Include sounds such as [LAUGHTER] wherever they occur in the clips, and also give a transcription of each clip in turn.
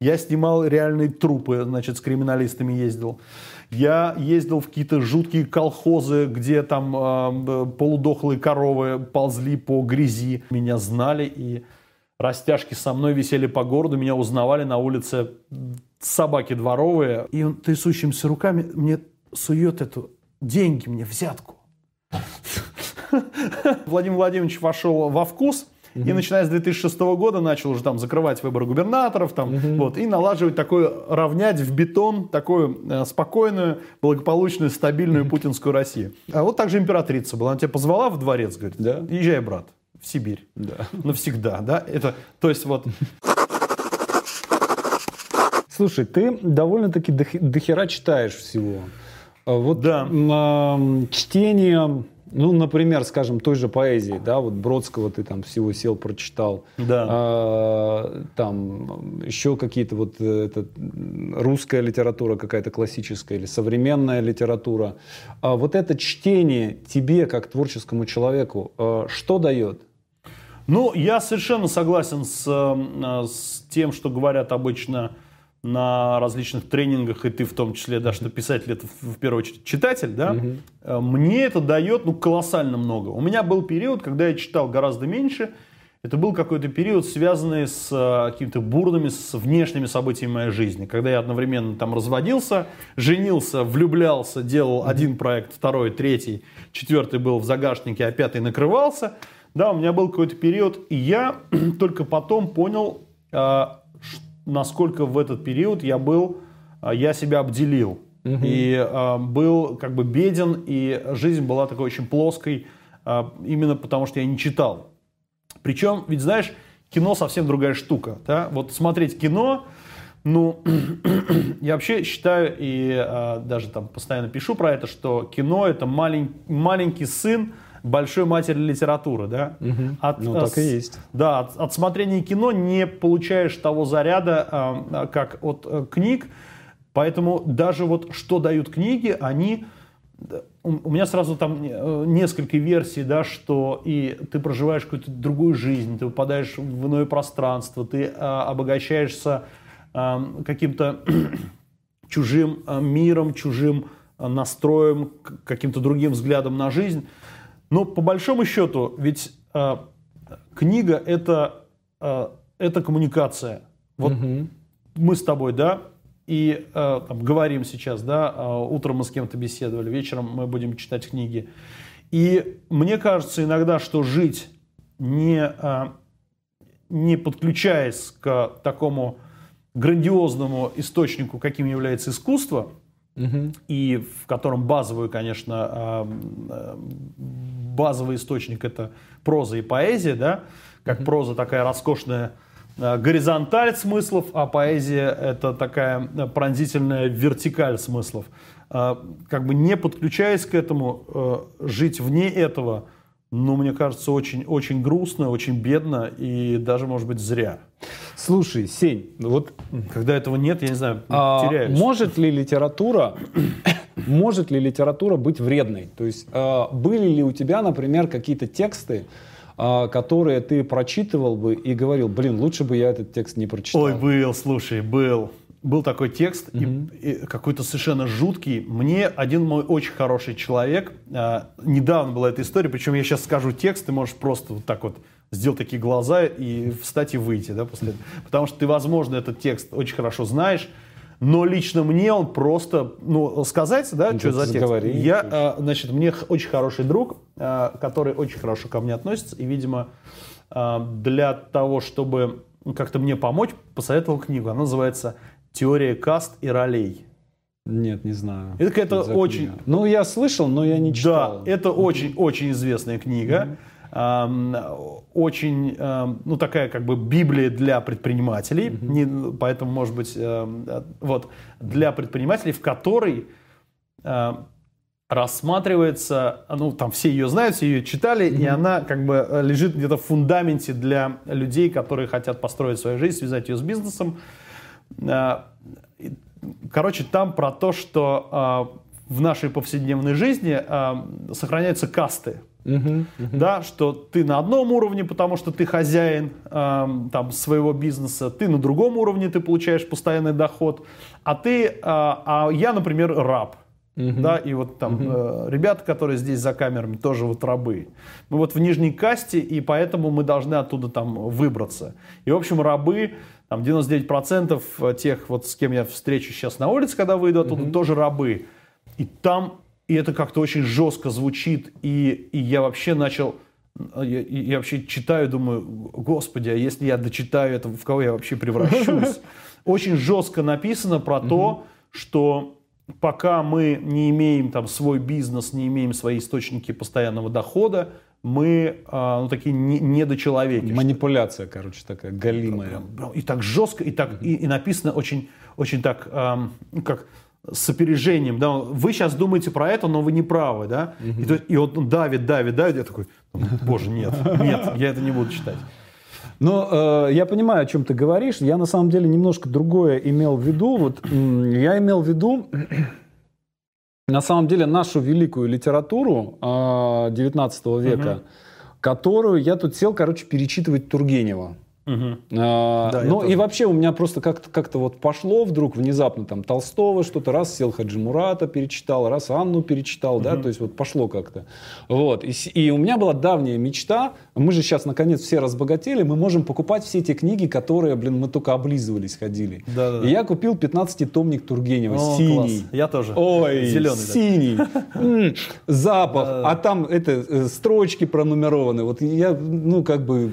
Я снимал реальные трупы, значит, с криминалистами ездил. Я ездил в какие-то жуткие колхозы, где там э, полудохлые коровы ползли по грязи. Меня знали и растяжки со мной висели по городу, меня узнавали на улице собаки дворовые. И он трясущимися руками мне сует эту деньги мне, взятку. [LAUGHS] Владимир Владимирович вошел во вкус – и начиная с 2006 года начал уже там закрывать выборы губернаторов, там, угу. вот, и налаживать такое, равнять в бетон такую э, спокойную, благополучную, стабильную путинскую Россию. А вот также императрица была. Она тебя позвала в дворец, говорит, да. езжай, брат, в Сибирь. Да. Навсегда, да? Это, то есть вот... Слушай, ты довольно-таки дохера читаешь всего. А вот да. чтение ну, например, скажем, той же поэзии, да, вот Бродского ты там всего сел, прочитал. Да. А, там еще какие-то вот э, это, русская литература какая-то классическая или современная литература. А вот это чтение тебе, как творческому человеку, а, что дает? Ну, я совершенно согласен с, э, с тем, что говорят обычно на различных тренингах, и ты в том числе, да, что писатель это в первую очередь читатель, да, угу. мне это дает, ну, колоссально много. У меня был период, когда я читал гораздо меньше, это был какой-то период, связанный с э, какими-то бурными, с внешними событиями моей жизни, когда я одновременно там разводился, женился, влюблялся, делал mm один проект, второй, третий, четвертый был в загашнике, а пятый накрывался. Да, у меня был какой-то период, и я [CLEARS THROAT] только потом понял, что насколько в этот период я был, а, я себя обделил. Угу. И э, был как бы беден, и жизнь была такой очень плоской, э, именно потому что я не читал. Причем, ведь знаешь, кино совсем другая штука. Да? Вот смотреть кино, ну, [CLEARS THROAT] я вообще считаю, и э, даже там постоянно пишу про это, что кино это малень, маленький сын большой матери литературы, да? Угу. От, ну, так и есть. Да, от, от смотрения кино не получаешь того заряда, э, как от э, книг, поэтому даже вот что дают книги, они... У, у меня сразу там э, несколько версий, да, что и ты проживаешь какую-то другую жизнь, ты попадаешь в иное пространство, ты э, обогащаешься э, каким-то [CLEARS THROAT] чужим э, миром, чужим э, настроем, каким-то другим взглядом на жизнь. Но по большому счету, ведь э, книга это, э, это коммуникация. Вот угу. мы с тобой, да, и э, там, говорим сейчас, да, э, утром мы с кем-то беседовали, вечером мы будем читать книги. И мне кажется иногда, что жить не, э, не подключаясь к такому грандиозному источнику, каким является искусство, угу. и в котором базовый, конечно, базовый источник это проза и поэзия, да, как проза такая роскошная горизонталь смыслов, а поэзия это такая пронзительная вертикаль смыслов. Как бы не подключаясь к этому, жить вне этого – ну, мне кажется, очень, очень грустно, очень бедно и даже, может быть, зря. Слушай, Сень, вот... Когда этого нет, я не знаю, а, теряюсь. Может ли литература... может ли литература быть вредной? То есть а, были ли у тебя, например, какие-то тексты, а, которые ты прочитывал бы и говорил, блин, лучше бы я этот текст не прочитал? Ой, был, слушай, был был такой текст, угу. и, и какой-то совершенно жуткий. Мне один мой очень хороший человек, э, недавно была эта история, причем я сейчас скажу текст, ты можешь просто вот так вот сделать такие глаза и встать и выйти, да, после этого. Потому что ты, возможно, этот текст очень хорошо знаешь, но лично мне он просто, ну, сказать, да, ну, что за текст. Заговори, я, э, значит, мне очень хороший друг, э, который очень хорошо ко мне относится, и, видимо, э, для того, чтобы как-то мне помочь, посоветовал книгу. Она называется Теория каст и ролей. Нет, не знаю. Это какая-то очень... Ну, я слышал, но я не читал. Да, это очень-очень известная книга. Mm-hmm. Очень, ну, такая как бы Библия для предпринимателей. Mm-hmm. Не, поэтому, может быть, вот, для предпринимателей, в которой рассматривается, ну, там все ее знают, все ее читали, mm-hmm. и она как бы э, лежит где-то в фундаменте для людей, которые хотят построить свою жизнь, связать ее с бизнесом. Э, короче, там про то, что э, в нашей повседневной жизни сохраняются касты. Угу. Да, что ты на одном уровне, потому что ты хозяин э, там, своего бизнеса, ты на другом уровне, ты получаешь постоянный доход, а ты, э, а я, например, раб. Угу. Да, и вот там угу. э, ребята, которые здесь за камерами, тоже вот рабы. Мы вот в нижней касте, и поэтому мы должны оттуда там выбраться. И, в общем, рабы, там 99% тех, вот с кем я встречу сейчас на улице, когда выйду оттуда, угу. тоже рабы. И там, и это как-то очень жестко звучит, и, и я вообще начал, я, я вообще читаю, думаю, господи, а если я дочитаю это, в кого я вообще превращусь? [LAUGHS] Очень жестко написано про то, что пока мы не имеем там свой бизнес, не имеем свои источники постоянного дохода, мы а, ну, такие не, недочеловеки. Манипуляция, короче, такая галимая. И так жестко, и так и, и написано очень, очень так, эм, как с опережением. Да? Вы сейчас думаете про это, но вы не правы, да? Угу. И, то, и он давит, давит, давит. Я такой, боже, нет, нет, я это не буду читать. Но э, я понимаю, о чем ты говоришь. Я на самом деле немножко другое имел в виду. Вот я имел в виду [CLEARS THROAT] на самом деле нашу великую литературу э, 19 века, угу. которую я тут сел, короче, перечитывать Тургенева. Угу. А, да, ну и вообще у меня просто как-то как вот пошло вдруг внезапно там Толстого что-то, раз сел Хаджи Мурата перечитал, раз Анну перечитал, угу. да, то есть вот пошло как-то. Вот, и, и у меня была давняя мечта, мы же сейчас наконец все разбогатели, мы можем покупать все эти книги, которые, блин, мы только облизывались, ходили. Да, да, да. И я купил 15-томник Тургенева, О, синий. Класс. Я тоже. Ой, зеленый. Синий. Запах, а там это э, строчки пронумерованы. Вот я, ну как бы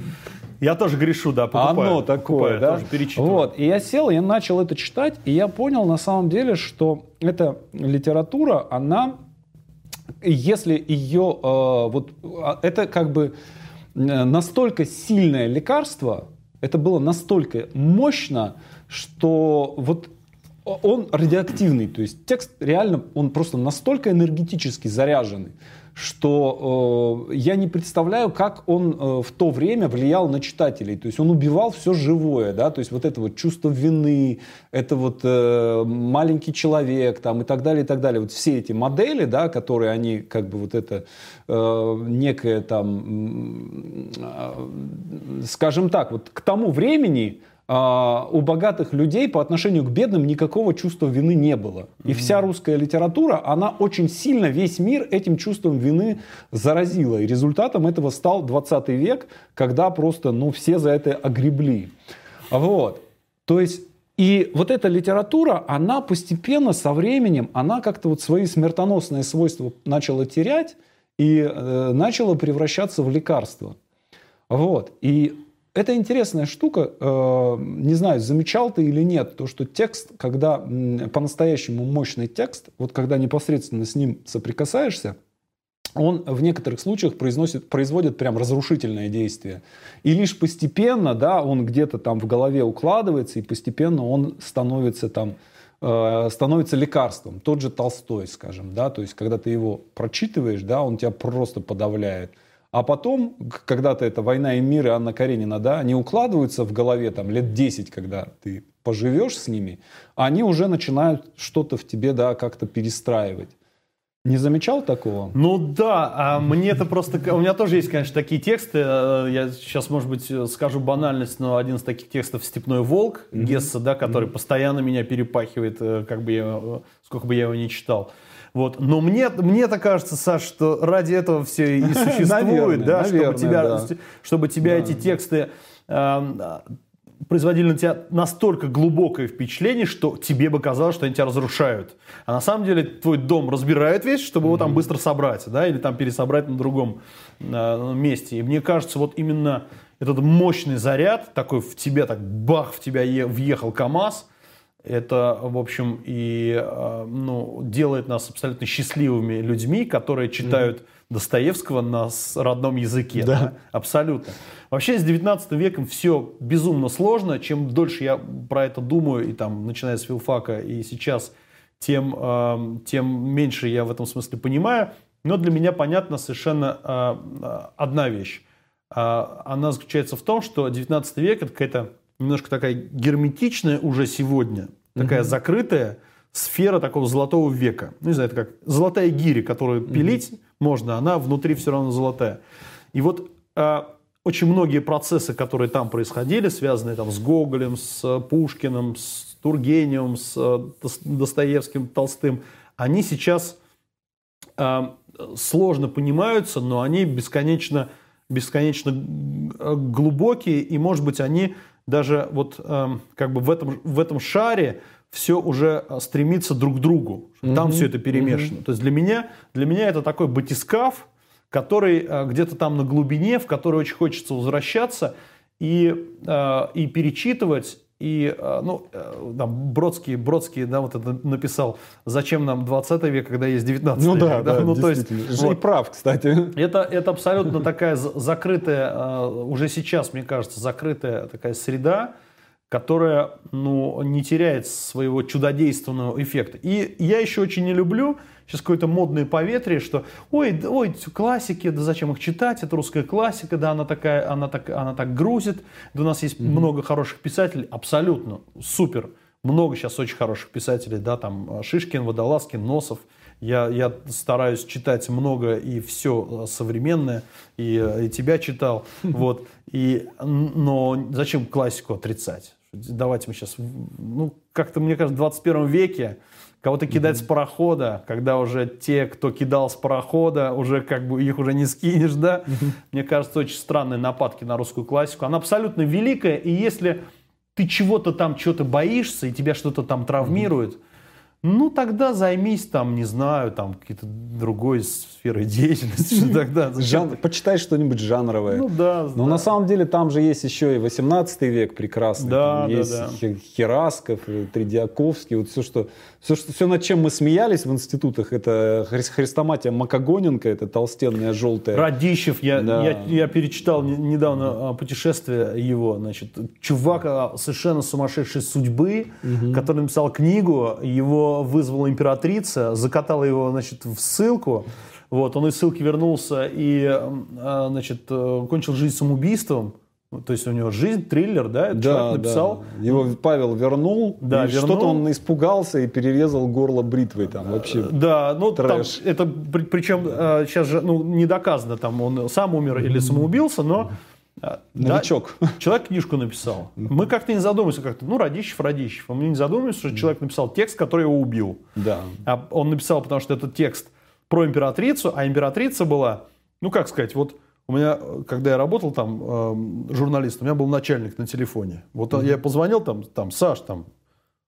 я тоже грешу, да, покупаю. Оно такое, покупаю, да? Тоже перечитываю. Вот, и я сел, я начал это читать, и я понял на самом деле, что эта литература, она, если ее, э, вот, а, это как бы э, настолько сильное лекарство, это было настолько мощно, что вот он радиоактивный, то есть текст реально, он просто настолько энергетически заряженный, что э, я не представляю, как он э, в то время влиял на читателей. То есть он убивал все живое, да, то есть вот это вот чувство вины, это вот э, маленький человек там и так далее, и так далее. Вот все эти модели, да, которые они как бы вот это э, некое там, э, скажем так, вот к тому времени у богатых людей по отношению к бедным никакого чувства вины не было. И вся русская литература, она очень сильно весь мир этим чувством вины заразила. И результатом этого стал 20 век, когда просто ну, все за это огребли. Вот. То есть и вот эта литература, она постепенно со временем, она как-то вот свои смертоносные свойства начала терять и э, начала превращаться в лекарство. Вот. И это интересная штука. Э, не знаю, замечал ты или нет, то, что текст, когда по-настоящему мощный текст, вот когда непосредственно с ним соприкасаешься, он в некоторых случаях произносит, производит прям разрушительное действие. И лишь постепенно, да, он где-то там в голове укладывается, и постепенно он становится там, э, становится лекарством. Тот же Толстой, скажем, да, то есть когда ты его прочитываешь, да, он тебя просто подавляет. А потом, когда-то это «Война и мир» и Анна Каренина, да, они укладываются в голове там лет 10, когда ты поживешь с ними, они уже начинают что-то в тебе, да, как-то перестраивать. Не замечал такого? Ну да, а мне это просто... У меня тоже есть, конечно, такие тексты. Э, я сейчас, может быть, скажу банальность, но один из таких текстов «Степной волк» mm-hmm. Гесса, да, который mm-hmm. постоянно меня перепахивает, э, как бы я, э, сколько бы я его ни читал. Вот. Но мне, мне-то кажется, Саш, что ради этого все и [LAUGHS] существует, да, чтобы, тебя, чтобы тебя эти тексты э, производили на тебя настолько глубокое впечатление, что тебе бы казалось, что они тебя разрушают. А на самом деле твой дом разбирают весь, чтобы его там быстро собрать, да, или там пересобрать на другом э, месте. И мне кажется, вот именно этот мощный заряд, такой в тебе, так бах, в тебя въехал КАМАЗ – это, в общем, и э, ну, делает нас абсолютно счастливыми людьми, которые читают mm-hmm. Достоевского на родном языке. Да. Да? Абсолютно. Вообще с 19 веком все безумно сложно. Чем дольше я про это думаю, и там, начиная с филфака и сейчас, тем, э, тем меньше я в этом смысле понимаю. Но для меня понятна совершенно э, одна вещь. Она заключается в том, что 19 век это какая-то немножко такая герметичная уже сегодня, такая угу. закрытая сфера такого золотого века. Ну, не знаю, это как золотая гири, которую угу. пилить можно, она внутри все равно золотая. И вот э, очень многие процессы, которые там происходили, связанные там с Гоголем, с Пушкиным, с Тургеневым, с э, Достоевским, Толстым, они сейчас э, сложно понимаются, но они бесконечно, бесконечно глубокие, и, может быть, они даже вот э, как бы в этом, в этом шаре все уже стремится друг к другу. Там mm-hmm. все это перемешано. Mm-hmm. То есть для меня, для меня это такой батискаф, который э, где-то там на глубине, в который очень хочется возвращаться и, э, и перечитывать, и, э, ну, э, там, Бродский, Бродский, да, вот это написал, зачем нам 20 век, когда есть 19 ну, век. Да, да, ну, то есть, вот, и прав, кстати. Это, это абсолютно такая закрытая, э, уже сейчас, мне кажется, закрытая такая среда, которая, ну, не теряет своего чудодейственного эффекта. И я еще очень не люблю, сейчас какое-то модное поветрие, что ой, ой, классики, да зачем их читать, это русская классика, да, она такая, она так, она так грузит, да у нас есть mm-hmm. много хороших писателей, абсолютно, супер, много сейчас очень хороших писателей, да, там Шишкин, Водолазкин, Носов, я, я стараюсь читать много и все современное, и, и тебя читал, вот, и, но зачем классику отрицать? Давайте мы сейчас, ну, как-то, мне кажется, в 21 веке кого-то кидать mm-hmm. с парохода, когда уже те, кто кидал с парохода, уже как бы их уже не скинешь, да? Mm-hmm. Мне кажется, очень странные нападки на русскую классику. Она абсолютно великая, и если ты чего-то там, что-то боишься, и тебя что-то там травмирует, mm-hmm ну, тогда займись там, не знаю, там, какой-то другой сферой деятельности. Тогда, [LAUGHS] Жан... Почитай что-нибудь жанровое. Ну да. Но да. на самом деле там же есть еще и 18 век прекрасный. Да, там да, есть да. Херасков, Тридиаковский, вот все, что, все, что, все, над чем мы смеялись в институтах, это Христоматия Макогоненко, это толстенная желтая. Радищев, я, да. я, я перечитал недавно а, путешествие его, значит, чувак а, совершенно сумасшедшей судьбы, угу. который написал книгу, его вызвала императрица, закатала его, значит, в ссылку. Вот, он из ссылки вернулся и, а, значит, э, кончил жизнь самоубийством. То есть у него жизнь, триллер, да, этот да, человек написал. Да. Его Павел вернул, да, вернул. что-то он испугался и перерезал горло бритвой там вообще. Э, да, ну трэш. там, это причем сейчас э, же ну, не доказано, там он сам умер или самоубился, но Новичок. Да, человек книжку написал. Мы как-то не задумываемся, как-то, ну, Радищев, Радищев. Мы не задумываемся, что человек написал текст, который его убил. Да. А он написал, потому что этот текст про императрицу, а императрица была, ну, как сказать, вот у меня, когда я работал там э, журналистом, у меня был начальник на телефоне. Вот mm-hmm. я позвонил там, там, Саш, там,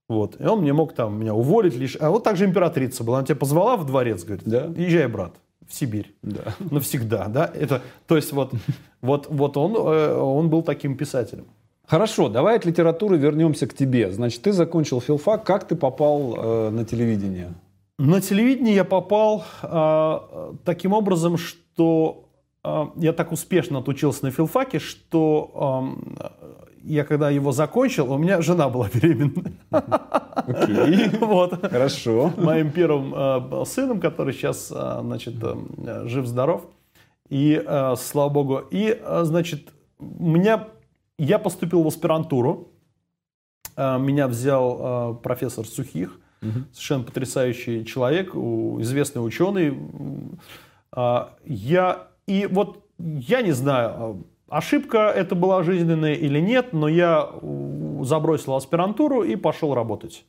вот, и он мне мог там меня уволить лишь. А вот также императрица была, она тебя позвала в дворец, говорит, да. езжай, брат в Сибирь. Да. [LAUGHS] Навсегда, да? Это, то есть вот, [LAUGHS] вот, вот он, э, он был таким писателем. Хорошо, давай от литературы вернемся к тебе. Значит, ты закончил филфак. Как ты попал э, на телевидение? На телевидение я попал э, таким образом, что э, я так успешно отучился на филфаке, что э, я когда его закончил, у меня жена была беременна. Окей. Вот. Хорошо. Моим первым э, сыном, который сейчас, э, значит, э, жив-здоров. И, слава богу. И, значит, меня, я поступил в аспирантуру. Меня взял профессор Сухих. Угу. Совершенно потрясающий человек, известный ученый. Я, и вот я не знаю, Ошибка это была жизненная или нет, но я забросил аспирантуру и пошел работать.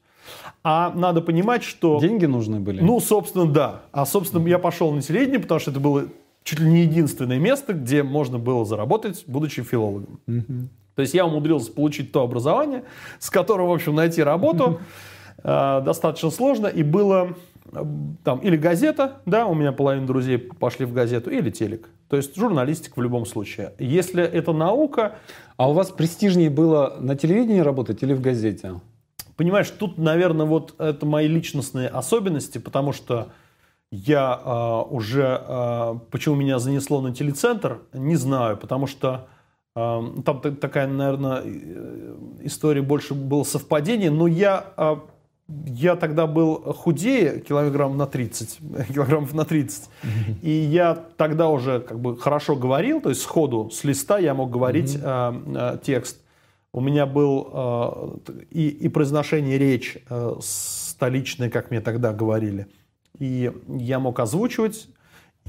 А надо понимать, что... Деньги нужны были? Ну, собственно, да. А, собственно, я пошел на телевидение, потому что это было чуть ли не единственное место, где можно было заработать, будучи филологом. Угу. То есть я умудрился получить то образование, с которого, в общем, найти работу э, [LAUGHS] достаточно сложно. И было там или газета, да, у меня половина друзей пошли в газету, или телек. То есть журналистика в любом случае. Если это наука... А у вас престижнее было на телевидении работать или в газете? Понимаешь, тут, наверное, вот это мои личностные особенности, потому что я э, уже... Э, почему меня занесло на телецентр, не знаю, потому что э, там такая, наверное, история больше было совпадение, но я... Я тогда был худее килограмм на 30, [LAUGHS] килограммов на 30. И я тогда уже как бы хорошо говорил, то есть сходу, с листа я мог говорить mm-hmm. э, э, текст. У меня был э, и, и произношение речь э, столичное, как мне тогда говорили. И я мог озвучивать.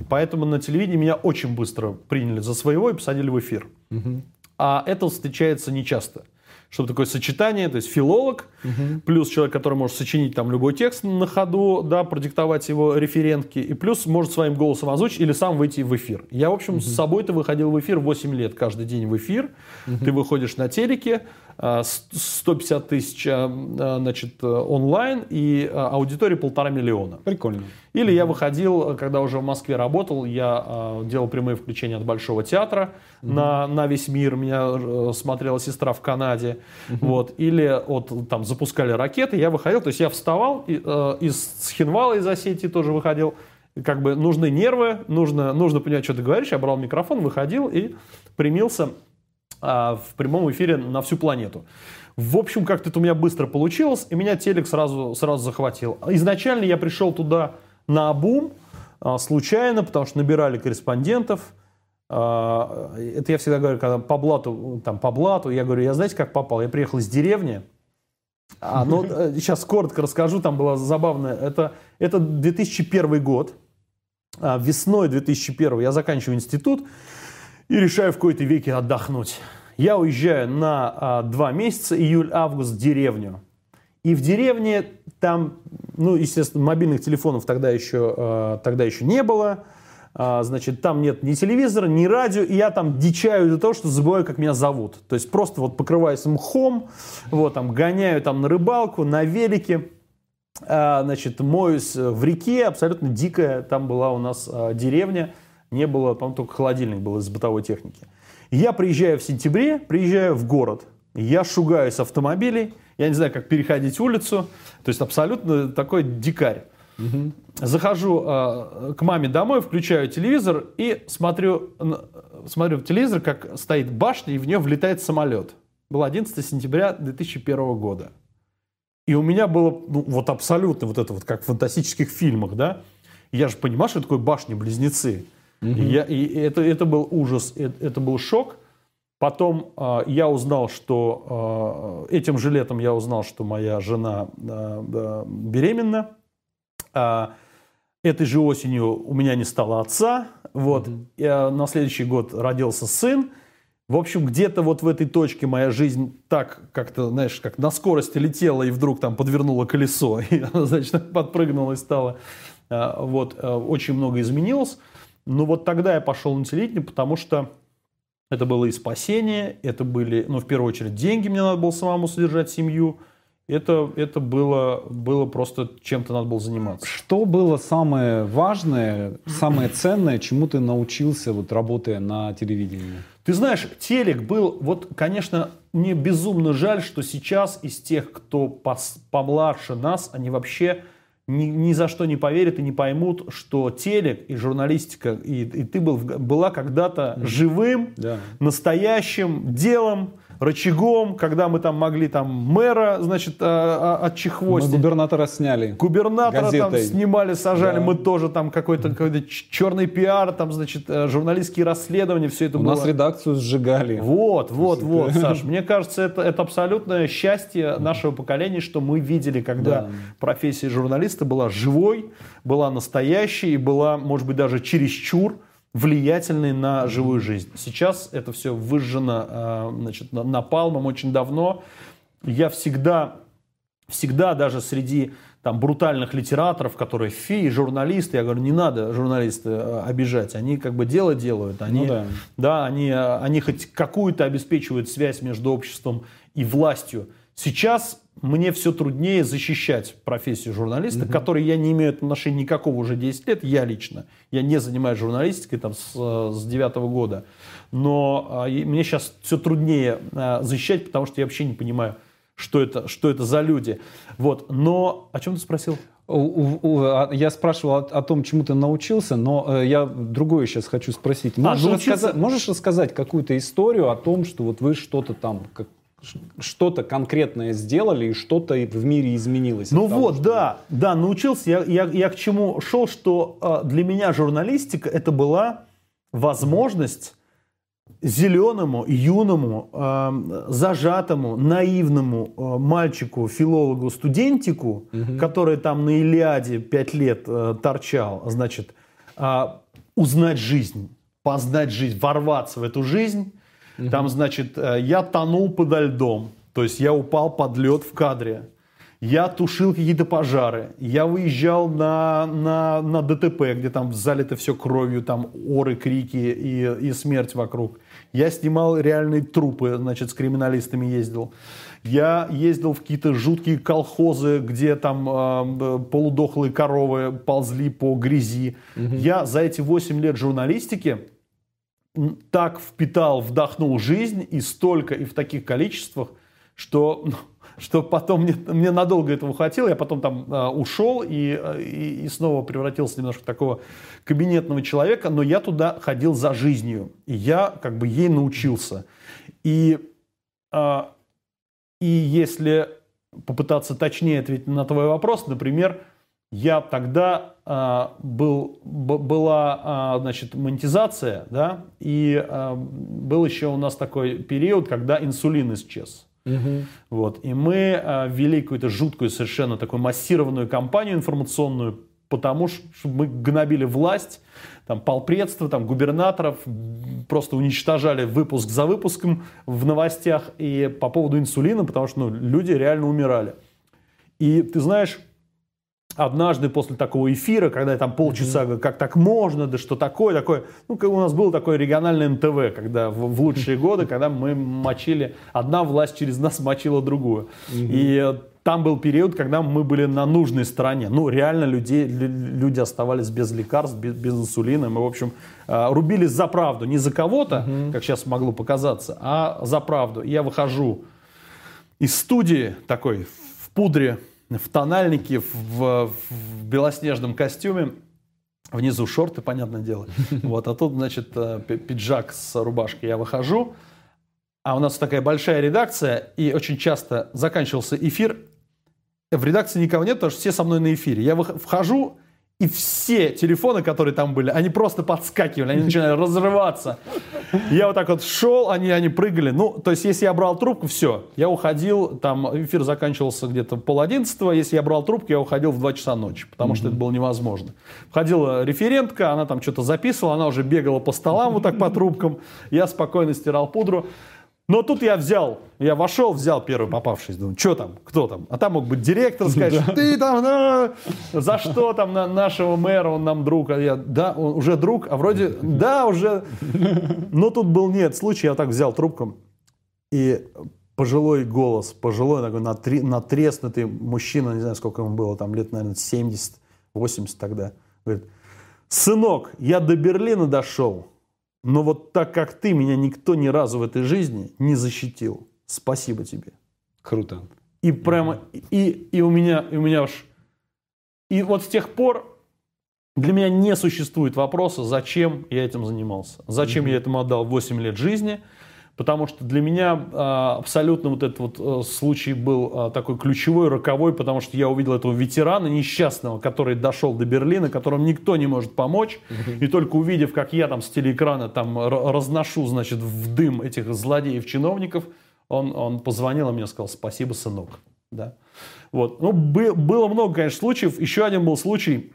Поэтому на телевидении меня очень быстро приняли за своего и посадили в эфир. Угу. А это встречается нечасто чтобы такое сочетание, то есть филолог, угу. плюс человек, который может сочинить там любой текст на ходу, да, продиктовать его референтки, и плюс может своим голосом озвучить или сам выйти в эфир. Я, в общем, угу. с собой-то выходил в эфир 8 лет, каждый день в эфир. Угу. Ты выходишь на телеке, 150 а, тысяч а, а, значит, онлайн и аудитория полтора миллиона. Прикольно. Или я выходил, когда уже в Москве работал, я делал прямые включения от Большого театра угу. на, на весь мир. Меня э, смотрела сестра в Канаде. Угу. Вот. Или вот, там запускали ракеты, я выходил. То есть я вставал, и, э, из Хинвала, из Осетии тоже выходил. Как бы нужны нервы, нужно, нужно понимать, что ты говоришь. Я брал микрофон, выходил и примился а, в прямом эфире на всю планету. В общем, как-то это у меня быстро получилось, и меня телек сразу, сразу захватил. Изначально я пришел туда на обум, а, случайно, потому что набирали корреспондентов. А, это я всегда говорю, когда по блату, там, по блату, я говорю, я знаете, как попал? Я приехал из деревни, а, ну, сейчас коротко расскажу, там было забавно. Это, это 2001 год, весной 2001 я заканчиваю институт, и решаю в какой-то веке отдохнуть. Я уезжаю на а, два месяца, июль-август, в деревню. И в деревне там, ну, естественно, мобильных телефонов тогда еще, а, тогда еще не было. А, значит, там нет ни телевизора, ни радио, и я там дичаю из-за того, что забываю, как меня зовут. То есть просто вот покрываюсь мхом, вот там гоняю там на рыбалку, на велике, а, значит, моюсь в реке, абсолютно дикая, там была у нас а, деревня, не было, по-моему, только холодильник был из бытовой техники. Я приезжаю в сентябре, приезжаю в город, я шугаюсь автомобилей, я не знаю, как переходить улицу, то есть абсолютно такой дикарь. Угу. Захожу э, к маме домой, включаю телевизор и смотрю, смотрю в телевизор, как стоит башня, и в нее влетает самолет. Было 11 сентября 2001 года. И у меня было ну, вот абсолютно вот это вот как в фантастических фильмах, да. Я же понимаю, что такое башни-близнецы. Угу. И, я, и это, это был ужас, это, это был шок. Потом э, я узнал, что э, этим же летом я узнал, что моя жена э, беременна. Э, этой же осенью у меня не стало отца. Вот. Mm-hmm. Я, на следующий год родился сын. В общем, где-то вот в этой точке моя жизнь так как-то, знаешь, как на скорости летела и вдруг там подвернуло колесо. [LAUGHS] И она, значит, подпрыгнула и стала. Вот. Очень много изменилось. Ну вот тогда я пошел на телевидение, потому что это было и спасение, это были, ну, в первую очередь, деньги мне надо было самому содержать семью. Это, это было, было просто чем-то надо было заниматься. Что было самое важное, самое ценное, чему ты научился, вот работая на телевидении? Ты знаешь, телек был, вот, конечно, мне безумно жаль, что сейчас из тех, кто пос, помладше нас, они вообще ни, ни за что не поверят и не поймут, что телек и журналистика, и, и ты был, была когда-то живым, да. настоящим делом, рычагом, когда мы там могли там мэра, значит, а, а, отчехвостить. Мы губернатора сняли. Губернатора газетой. там снимали, сажали, да. мы тоже там какой-то какой черный пиар, там, значит, э, журналистские расследования, все это У было. У нас редакцию сжигали. Вот, вот, вот, Саш, мне [LAUGHS] кажется, это, это абсолютное счастье нашего поколения, что мы видели, когда да. профессия журналиста была живой, была настоящей и была, может быть, даже чересчур влиятельный на живую жизнь. Сейчас это все выжжено а, значит, напалмом очень давно. Я всегда, всегда даже среди там, брутальных литераторов, которые фи, журналисты, я говорю, не надо журналисты а, обижать, они как бы дело делают, они, ну, да. Да, они, они хоть какую-то обеспечивают связь между обществом и властью. Сейчас мне все труднее защищать профессию журналиста, угу. к которой я не имею отношения никакого уже 10 лет, я лично. Я не занимаюсь журналистикой там, с, с 9 года. Но а, мне сейчас все труднее а, защищать, потому что я вообще не понимаю, что это, что это за люди. Вот. Но о чем ты спросил? А, я спрашивал о, о том, чему ты научился, но э, я другое сейчас хочу спросить. Можешь, а, научился... рассказать, можешь рассказать какую-то историю о том, что вот вы что-то там, как, что-то конкретное сделали и что-то в мире изменилось. Ну вот, что... да, да, научился. Я, я, я к чему шел, что э, для меня журналистика это была возможность зеленому, юному, э, зажатому, наивному э, мальчику, филологу, студентику, угу. который там на Илиаде пять лет э, торчал, значит, э, узнать жизнь, познать жизнь, ворваться в эту жизнь. Угу. Там, значит, э, я тонул подо льдом, то есть я упал под лед в кадре. Я тушил какие-то пожары. Я выезжал на, на, на ДТП, где там залито все кровью, там оры, крики и, и смерть вокруг. Я снимал реальные трупы, значит, с криминалистами ездил. Я ездил в какие-то жуткие колхозы, где там э, полудохлые коровы ползли по грязи. Угу. Я за эти 8 лет журналистики так впитал, вдохнул жизнь и столько, и в таких количествах, что [LAUGHS] что потом мне, мне надолго этого хватило, я потом там э, ушел и, и, и снова превратился немножко в такого кабинетного человека, но я туда ходил за жизнью, и я как бы ей научился. И, э, и если попытаться точнее ответить на твой вопрос, например, я тогда э, был, была э, значит, монетизация, да, и э, был еще у нас такой период, когда инсулин исчез. Угу. Вот. И мы а, ввели какую-то жуткую совершенно такую массированную кампанию информационную, потому что мы гнобили власть, там, полпредство, там, губернаторов, просто уничтожали выпуск за выпуском в новостях и по поводу инсулина, потому что ну, люди реально умирали. И ты знаешь, однажды после такого эфира, когда я там полчаса говорю, как так можно, да что такое, такое, ну, как у нас было такое региональное НТВ, когда в, в лучшие [LAUGHS] годы, когда мы мочили, одна власть через нас мочила другую. И там был период, когда мы были на нужной стороне. Ну, реально людей, люди оставались без лекарств, без, без инсулина. Мы, в общем, а, рубились за правду. Не за кого-то, угу. как сейчас могло показаться, а за правду. И я выхожу из студии такой в пудре, в тональнике, в, в белоснежном костюме. Внизу шорты, понятное дело. [LAUGHS] Вот, а тут, значит, э, пиджак с рубашкой. Я выхожу, а у нас такая большая редакция, и очень часто заканчивался эфир. В редакции никого нет, потому что все со мной на эфире. Я вхожу, и все телефоны, которые там были, они просто подскакивали, они начинали [LAUGHS] разрываться. Я вот так вот шел, они, они прыгали. Ну, то есть, если я брал трубку, все. Я уходил, там эфир заканчивался где-то пол одиннадцатого. Если я брал трубку, я уходил в 2 часа ночи, потому что это было невозможно. Входила референтка, она там что-то записывала, она уже бегала по столам вот так по трубкам. Я спокойно стирал пудру. Но тут я взял, я вошел, взял первый попавшийся, думаю, что там, кто там? А там мог быть директор сказать, что ты там, да, за что там на нашего мэра, он нам друг. А я, да, он уже друг, а вроде, да, уже. Но тут был нет случай, я так взял трубку, и пожилой голос, пожилой такой натри, натреснутый мужчина, не знаю, сколько ему было, там лет, наверное, 70, 80 тогда, говорит, сынок, я до Берлина дошел, но вот так как ты, меня никто ни разу в этой жизни не защитил. Спасибо тебе. Круто. И прямо, и, и у меня, и у меня уж... И вот с тех пор для меня не существует вопроса, зачем я этим занимался. Зачем mm-hmm. я этому отдал 8 лет жизни – потому что для меня а, абсолютно вот этот вот а, случай был а, такой ключевой, роковой, потому что я увидел этого ветерана несчастного, который дошел до Берлина, которому никто не может помочь, и только увидев, как я там с телеэкрана там разношу, значит, в дым этих злодеев-чиновников, он, он позвонил, и мне сказал, спасибо, сынок. Да. Вот. Ну, было много, конечно, случаев. Еще один был случай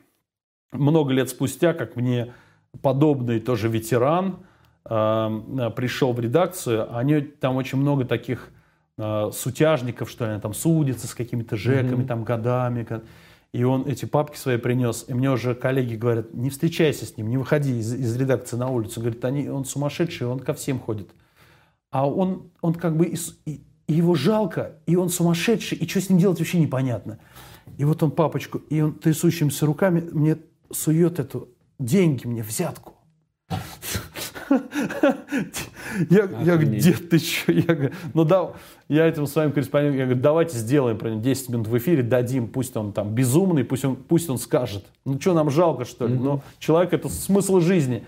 много лет спустя, как мне подобный тоже ветеран, э, пришел в редакцию, они там очень много таких э, сутяжников, что они там судятся с какими-то жеками, mm-hmm. там годами. И он эти папки свои принес. И мне уже коллеги говорят, не встречайся с ним, не выходи из, из редакции на улицу. Говорит, они, он сумасшедший, он ко всем ходит. А он, он как бы, и, и, его жалко, и он сумасшедший, и что с ним делать вообще непонятно. И вот он папочку, и он трясущимися руками мне сует эту деньги мне, взятку. Я, я говорю, дед, ты что? Я говорю, ну да, я этим своим корреспондентам, я говорю, давайте сделаем про него 10 минут в эфире, дадим, пусть он там безумный, пусть он, пусть он скажет. Ну что, нам жалко, что ли? Но человек это смысл жизни.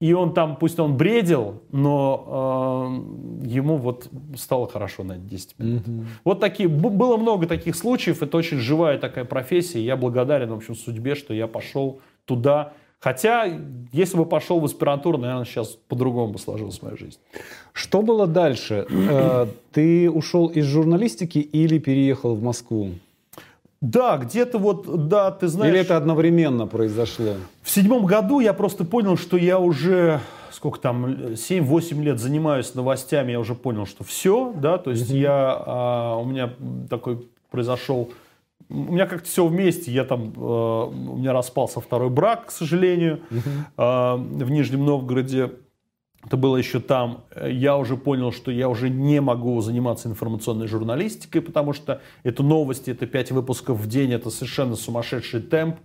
И он там, пусть он бредил, но э, ему вот стало хорошо на 10 минут. Mm-hmm. Вот такие, было много таких случаев, это очень живая такая профессия. Я благодарен, в общем, судьбе, что я пошел туда, Хотя, если бы пошел в аспирантуру, наверное, сейчас по-другому бы сложилась моя жизнь. Что было дальше? [CLEARS THROAT] Э, ты ушел из журналистики или переехал в Москву? Да, где-то вот, да, ты знаешь... Или это одновременно произошло? В седьмом году я просто понял, что я уже сколько там, 7-8 лет занимаюсь новостями, я уже понял, что все, да, то есть я, а, у меня такой произошел, у меня как-то все вместе, я там, а, у меня распался второй брак, к сожалению, mm-hmm. а, в Нижнем Новгороде, это было еще там, я уже понял, что я уже не могу заниматься информационной журналистикой, потому что это новости, это 5 выпусков в день, это совершенно сумасшедший темп,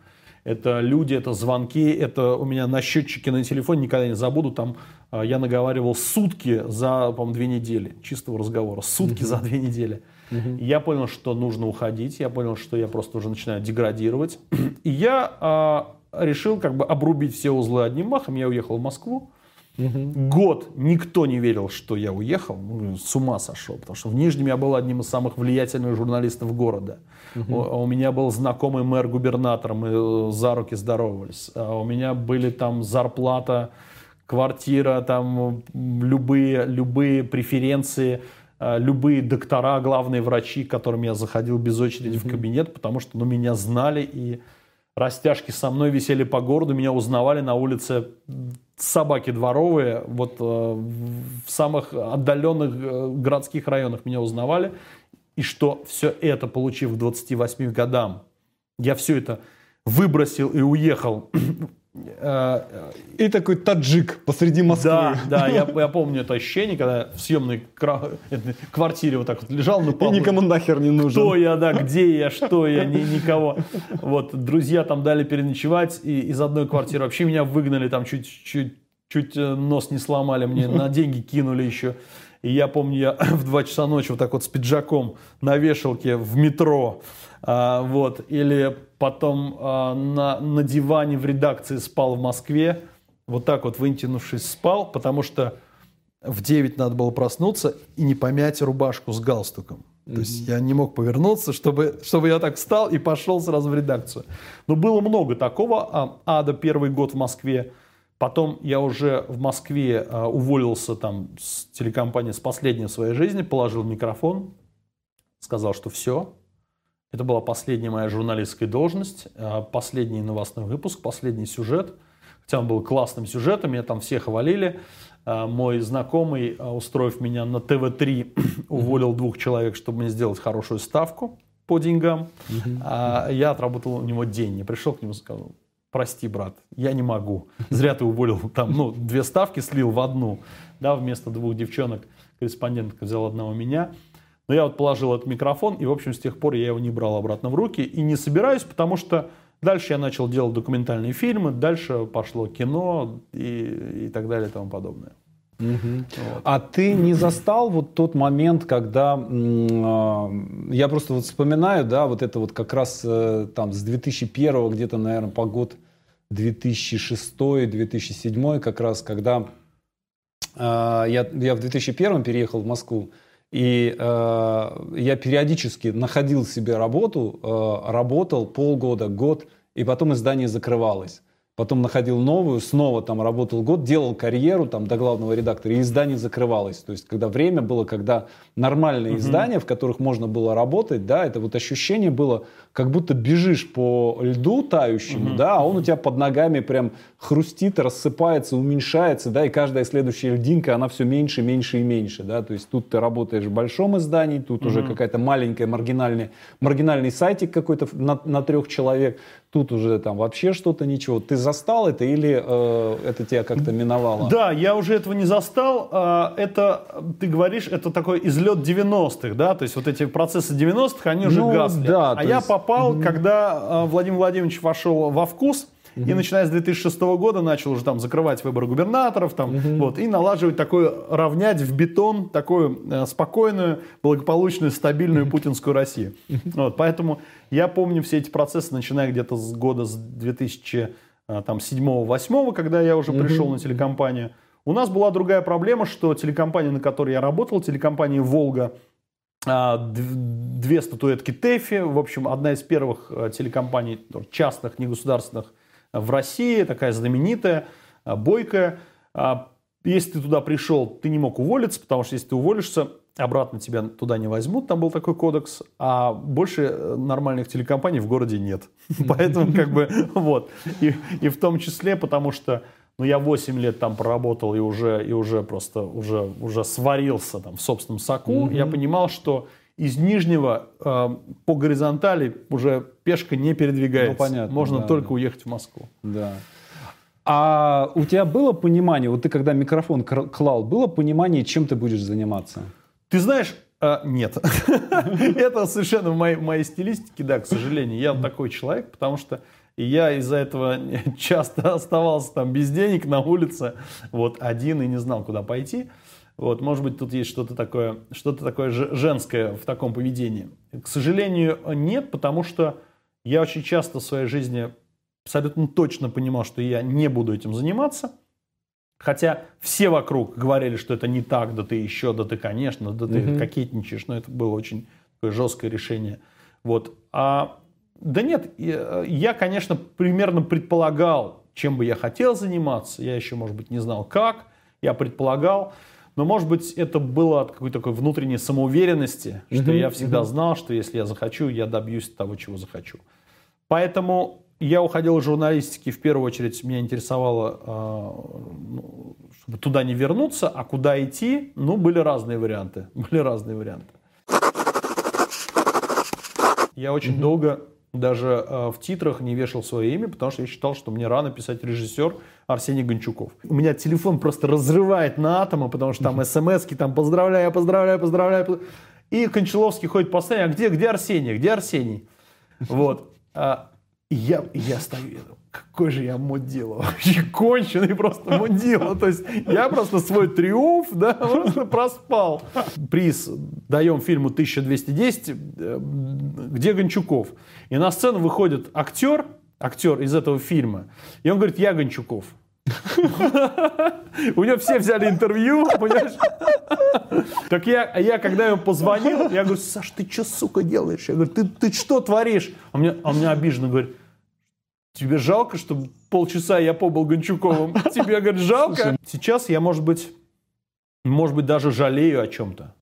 это люди, это звонки, это у меня на счетчике на телефоне, никогда не забуду, там а, я наговаривал сутки за, по-моему, две недели чистого разговора, сутки uh-huh. за две недели. Uh-huh. я понял, что нужно уходить, я понял, что я просто уже начинаю деградировать. [CLEARS THROAT] И я а, решил как бы обрубить все узлы одним махом, я уехал в Москву. Угу. Год никто не верил, что я уехал, ну, с ума сошел, потому что в Нижнем я был одним из самых влиятельных журналистов города. Угу. У, у меня был знакомый мэр-губернатор, мы э, за руки здоровались. А у меня были там зарплата, квартира, там любые, любые преференции, э, любые доктора, главные врачи, к которым я заходил без очереди угу. в кабинет, потому что ну, меня знали и растяжки со мной висели по городу, меня узнавали на улице собаки дворовые, вот э, в самых отдаленных э, городских районах меня узнавали, и что все это, получив к 28 годам, я все это выбросил и уехал и такой таджик посреди Москвы. Да, да, я, я помню это ощущение, когда в съемной квартире вот так вот лежал полу. И никому нахер не нужен. Кто я, да, где я, что я, ни, никого. Вот, друзья там дали переночевать, и из одной квартиры вообще меня выгнали, там чуть-чуть чуть э, нос не сломали, мне на деньги кинули еще. И я помню, я [COUGHS] в 2 часа ночи вот так вот с пиджаком на вешалке в метро, а, вот, или потом а, на, на диване в редакции спал в Москве, вот так вот вытянувшись спал, потому что в 9 надо было проснуться и не помять рубашку с галстуком. То есть я не мог повернуться, чтобы, чтобы я так встал и пошел сразу в редакцию. Но было много такого. А, ада первый год в Москве. Потом я уже в Москве а, уволился там с телекомпании с последней в своей жизни, положил микрофон, сказал, что все. Это была последняя моя журналистская должность, а, последний новостной выпуск, последний сюжет. Хотя он был классным сюжетом, меня там все хвалили. А, мой знакомый, устроив меня на ТВ-3, [COUGHS] уволил двух человек, чтобы мне сделать хорошую ставку по деньгам. Я отработал у него день. Я пришел к нему и сказал, прости, брат, я не могу. Зря ты уволил [LAUGHS] там, ну, две ставки слил в одну, да, вместо двух девчонок. Корреспондентка взял одного меня. Но я вот положил этот микрофон, и, в общем, с тех пор я его не брал обратно в руки и не собираюсь, потому что дальше я начал делать документальные фильмы, дальше пошло кино и, и так далее и тому подобное. Угу. Вот. А ты не застал вот тот момент, когда э, я просто вот вспоминаю, да, вот это вот как раз э, там с 2001 где-то, наверное, по год 2006-2007, как раз, когда э, я, я в 2001 переехал в Москву, и э, я периодически находил себе работу, э, работал полгода, год, и потом издание закрывалось потом находил новую, снова там работал год, делал карьеру там до главного редактора, и издание закрывалось. То есть, когда время было, когда нормальные uh-huh. издания, в которых можно было работать, да, это вот ощущение было, как будто бежишь по льду тающему, uh-huh. да, а он у тебя под ногами прям хрустит, рассыпается, уменьшается, да, и каждая следующая льдинка, она все меньше, меньше и меньше, да, то есть тут ты работаешь в большом издании, тут uh-huh. уже какая-то маленькая маргинальный, маргинальный сайтик какой-то на, на трех человек, тут уже там вообще что-то ничего. Ты застал это или э, это тебя как-то миновало? Да, я уже этого не застал. А, это, ты говоришь, это такой излет 90-х, да? То есть вот эти процессы 90-х, они уже ну, гасли. Да, а я есть... попал, когда а, Владимир Владимирович вошел во вкус, Угу. И начиная с 2006 года начал уже там закрывать выборы губернаторов там, угу. вот, и налаживать такое, равнять в бетон такую э, спокойную, благополучную, стабильную путинскую Россию. Вот, поэтому я помню все эти процессы, начиная где-то с года с 2007-2008, э, когда я уже пришел на телекомпанию. У нас была другая проблема, что телекомпания, на которой я работал, телекомпания «Волга», а, две статуэтки ТЭФИ, в общем, одна из первых э, телекомпаний частных, негосударственных в России, такая знаменитая, бойкая. А, если ты туда пришел, ты не мог уволиться, потому что если ты уволишься, обратно тебя туда не возьмут, там был такой кодекс, а больше э, нормальных телекомпаний в городе нет. [LAUGHS] Поэтому как бы [LAUGHS] вот. И, и в том числе, потому что ну, я 8 лет там проработал и уже, и уже просто уже, уже сварился там в собственном соку, я понимал, что из нижнего э, по горизонтали уже пешка не передвигается. Ну, понятно, Можно да, только да. уехать в Москву. Да. А у тебя было понимание, вот ты когда микрофон клал, было понимание, чем ты будешь заниматься? Ты знаешь, э, нет. [LAUGHS] Это совершенно в моей, стилистике, да, к сожалению. Я такой человек, потому что я из-за этого [LAUGHS] часто оставался там без денег на улице, вот один и не знал, куда пойти. Вот, может быть, тут есть что-то такое, что-то такое женское в таком поведении. К сожалению, нет, потому что я очень часто в своей жизни абсолютно точно понимал, что я не буду этим заниматься. Хотя все вокруг говорили, что это не так, да ты еще, да ты, конечно, да ты угу. кокетничаешь, но это было очень такое жесткое решение. Вот. А, да нет, я, конечно, примерно предполагал, чем бы я хотел заниматься. Я еще, может быть, не знал как. Я предполагал. Но, может быть, это было от какой-то такой внутренней самоуверенности, что я всегда знал, что если я захочу, я добьюсь того, чего захочу. Поэтому я уходил из журналистики, в первую очередь меня интересовало, а, ну, чтобы туда не вернуться, а куда идти, ну, были разные варианты. [LAUGHS] Были разные варианты. Я очень mm-hmm. долго даже э, в титрах не вешал свое имя, потому что я считал, что мне рано писать режиссер Арсений Гончуков. У меня телефон просто разрывает на атомы, потому что там смс там поздравляю, поздравляю, поздравляю. И Кончаловский ходит по сцене, а где, где Арсений, где Арсений? Вот. А, и я, я стою, я думаю, какой же я мудила, вообще [LAUGHS] конченый просто мудила. То есть я просто свой триумф, да, [LAUGHS] просто проспал. Приз даем фильму 1210, э, где Гончуков. И на сцену выходит актер, актер из этого фильма, и он говорит, я Гончуков. [LAUGHS] У него все взяли интервью, понимаешь? Так я, я когда ему позвонил, я говорю, Саш, ты что, сука, делаешь? Я говорю, ты, ты что творишь? А мне, а мне обиженно говорит, Тебе жалко, что полчаса я побыл Гончуковым? [LAUGHS] Тебе, говорит, жалко? Сейчас я, может быть, может быть, даже жалею о чем-то.